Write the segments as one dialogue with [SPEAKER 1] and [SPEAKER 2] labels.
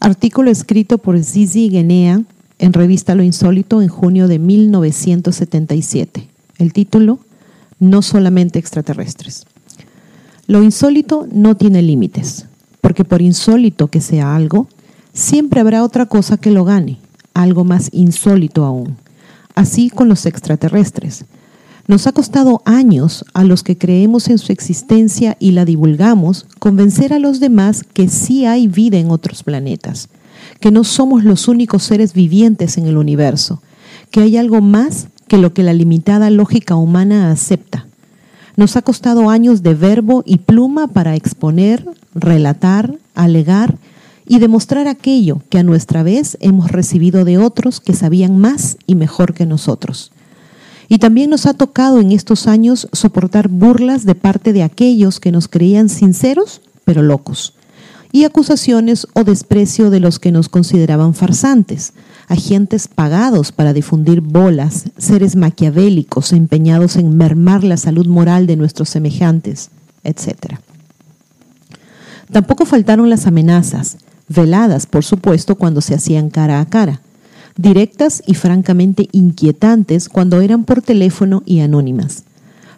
[SPEAKER 1] Artículo escrito por Zizi Guinea en revista Lo Insólito en junio de 1977. El título, No solamente extraterrestres. Lo insólito no tiene límites, porque por insólito que sea algo, siempre habrá otra cosa que lo gane, algo más insólito aún. Así con los extraterrestres. Nos ha costado años a los que creemos en su existencia y la divulgamos convencer a los demás que sí hay vida en otros planetas, que no somos los únicos seres vivientes en el universo, que hay algo más que lo que la limitada lógica humana acepta. Nos ha costado años de verbo y pluma para exponer, relatar, alegar y demostrar aquello que a nuestra vez hemos recibido de otros que sabían más y mejor que nosotros. Y también nos ha tocado en estos años soportar burlas de parte de aquellos que nos creían sinceros, pero locos, y acusaciones o desprecio de los que nos consideraban farsantes, agentes pagados para difundir bolas, seres maquiavélicos empeñados en mermar la salud moral de nuestros semejantes, etc. Tampoco faltaron las amenazas, veladas, por supuesto, cuando se hacían cara a cara directas y francamente inquietantes cuando eran por teléfono y anónimas.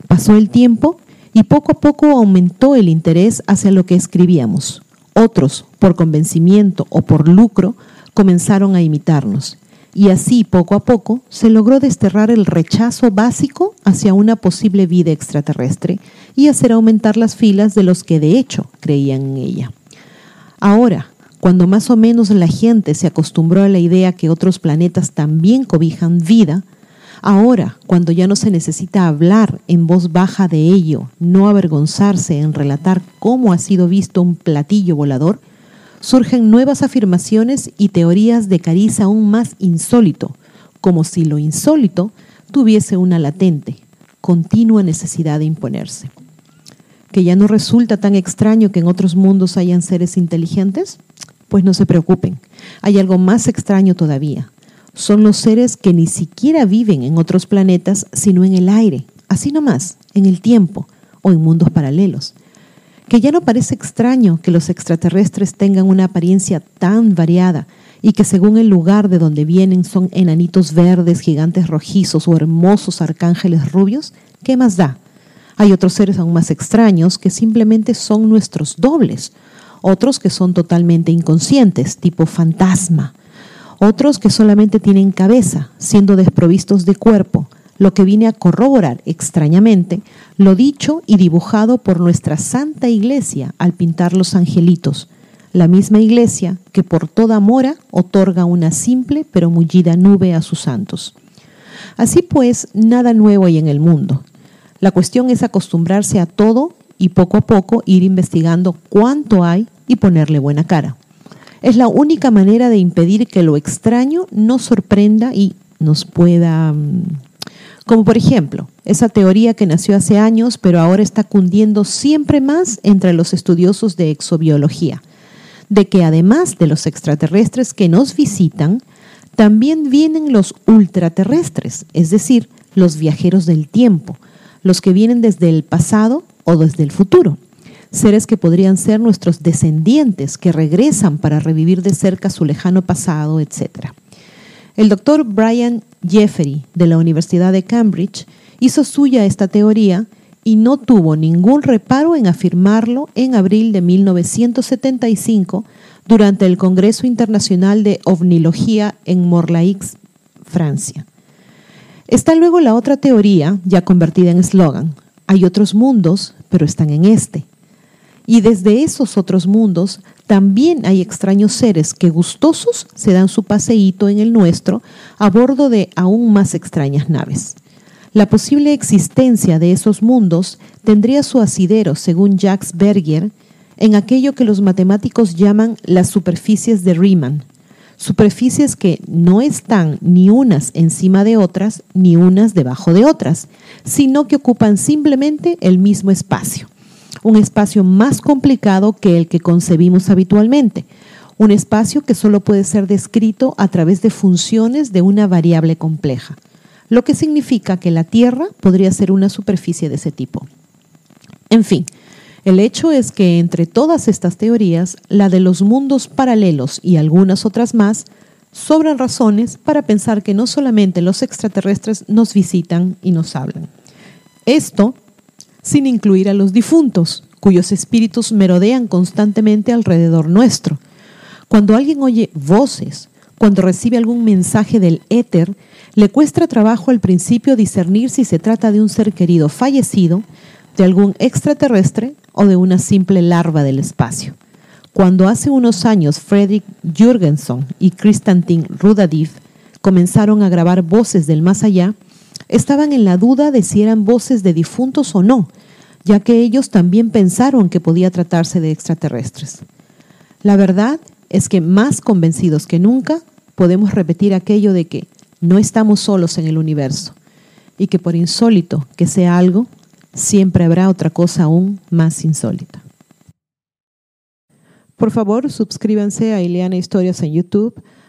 [SPEAKER 1] Pasó el tiempo y poco a poco aumentó el interés hacia lo que escribíamos. Otros, por convencimiento o por lucro, comenzaron a imitarnos. Y así, poco a poco, se logró desterrar el rechazo básico hacia una posible vida extraterrestre y hacer aumentar las filas de los que de hecho creían en ella. Ahora, cuando más o menos la gente se acostumbró a la idea que otros planetas también cobijan vida, ahora, cuando ya no se necesita hablar en voz baja de ello, no avergonzarse en relatar cómo ha sido visto un platillo volador, surgen nuevas afirmaciones y teorías de cariz aún más insólito, como si lo insólito tuviese una latente, continua necesidad de imponerse. ¿Que ya no resulta tan extraño que en otros mundos hayan seres inteligentes? Pues no se preocupen, hay algo más extraño todavía. Son los seres que ni siquiera viven en otros planetas, sino en el aire, así nomás, en el tiempo o en mundos paralelos. Que ya no parece extraño que los extraterrestres tengan una apariencia tan variada y que según el lugar de donde vienen son enanitos verdes, gigantes rojizos o hermosos arcángeles rubios, ¿qué más da? Hay otros seres aún más extraños que simplemente son nuestros dobles otros que son totalmente inconscientes, tipo fantasma, otros que solamente tienen cabeza, siendo desprovistos de cuerpo, lo que viene a corroborar extrañamente lo dicho y dibujado por nuestra Santa Iglesia al pintar los angelitos, la misma Iglesia que por toda mora otorga una simple pero mullida nube a sus santos. Así pues, nada nuevo hay en el mundo. La cuestión es acostumbrarse a todo y poco a poco ir investigando cuánto hay y ponerle buena cara. Es la única manera de impedir que lo extraño nos sorprenda y nos pueda... Mm, como por ejemplo, esa teoría que nació hace años, pero ahora está cundiendo siempre más entre los estudiosos de exobiología, de que además de los extraterrestres que nos visitan, también vienen los ultraterrestres, es decir, los viajeros del tiempo, los que vienen desde el pasado o desde el futuro seres que podrían ser nuestros descendientes que regresan para revivir de cerca su lejano pasado, etc. El doctor Brian Jeffrey de la Universidad de Cambridge hizo suya esta teoría y no tuvo ningún reparo en afirmarlo en abril de 1975 durante el Congreso Internacional de Ovnilogía en Morlaix, Francia. Está luego la otra teoría, ya convertida en eslogan. Hay otros mundos, pero están en este. Y desde esos otros mundos también hay extraños seres que gustosos se dan su paseíto en el nuestro a bordo de aún más extrañas naves. La posible existencia de esos mundos tendría su asidero, según Jacques Berger, en aquello que los matemáticos llaman las superficies de Riemann. superficies que no están ni unas encima de otras ni unas debajo de otras, sino que ocupan simplemente el mismo espacio, un espacio más complicado que el que concebimos habitualmente, un espacio que solo puede ser descrito a través de funciones de una variable compleja, lo que significa que la Tierra podría ser una superficie de ese tipo. En fin, el hecho es que entre todas estas teorías, la de los mundos paralelos y algunas otras más, sobran razones para pensar que no solamente los extraterrestres nos visitan y nos hablan. Esto sin incluir a los difuntos, cuyos espíritus merodean constantemente alrededor nuestro. Cuando alguien oye voces, cuando recibe algún mensaje del éter, le cuesta trabajo al principio discernir si se trata de un ser querido fallecido, de algún extraterrestre o de una simple larva del espacio. Cuando hace unos años Fredrik Jürgenson y Kristantin Rudadiv comenzaron a grabar voces del más allá, estaban en la duda de si eran voces de difuntos o no, ya que ellos también pensaron que podía tratarse de extraterrestres. La verdad es que más convencidos que nunca podemos repetir aquello de que no estamos solos en el universo y que por insólito que sea algo, siempre habrá otra cosa aún más insólita. Por favor, suscríbanse a Ileana Historias en YouTube,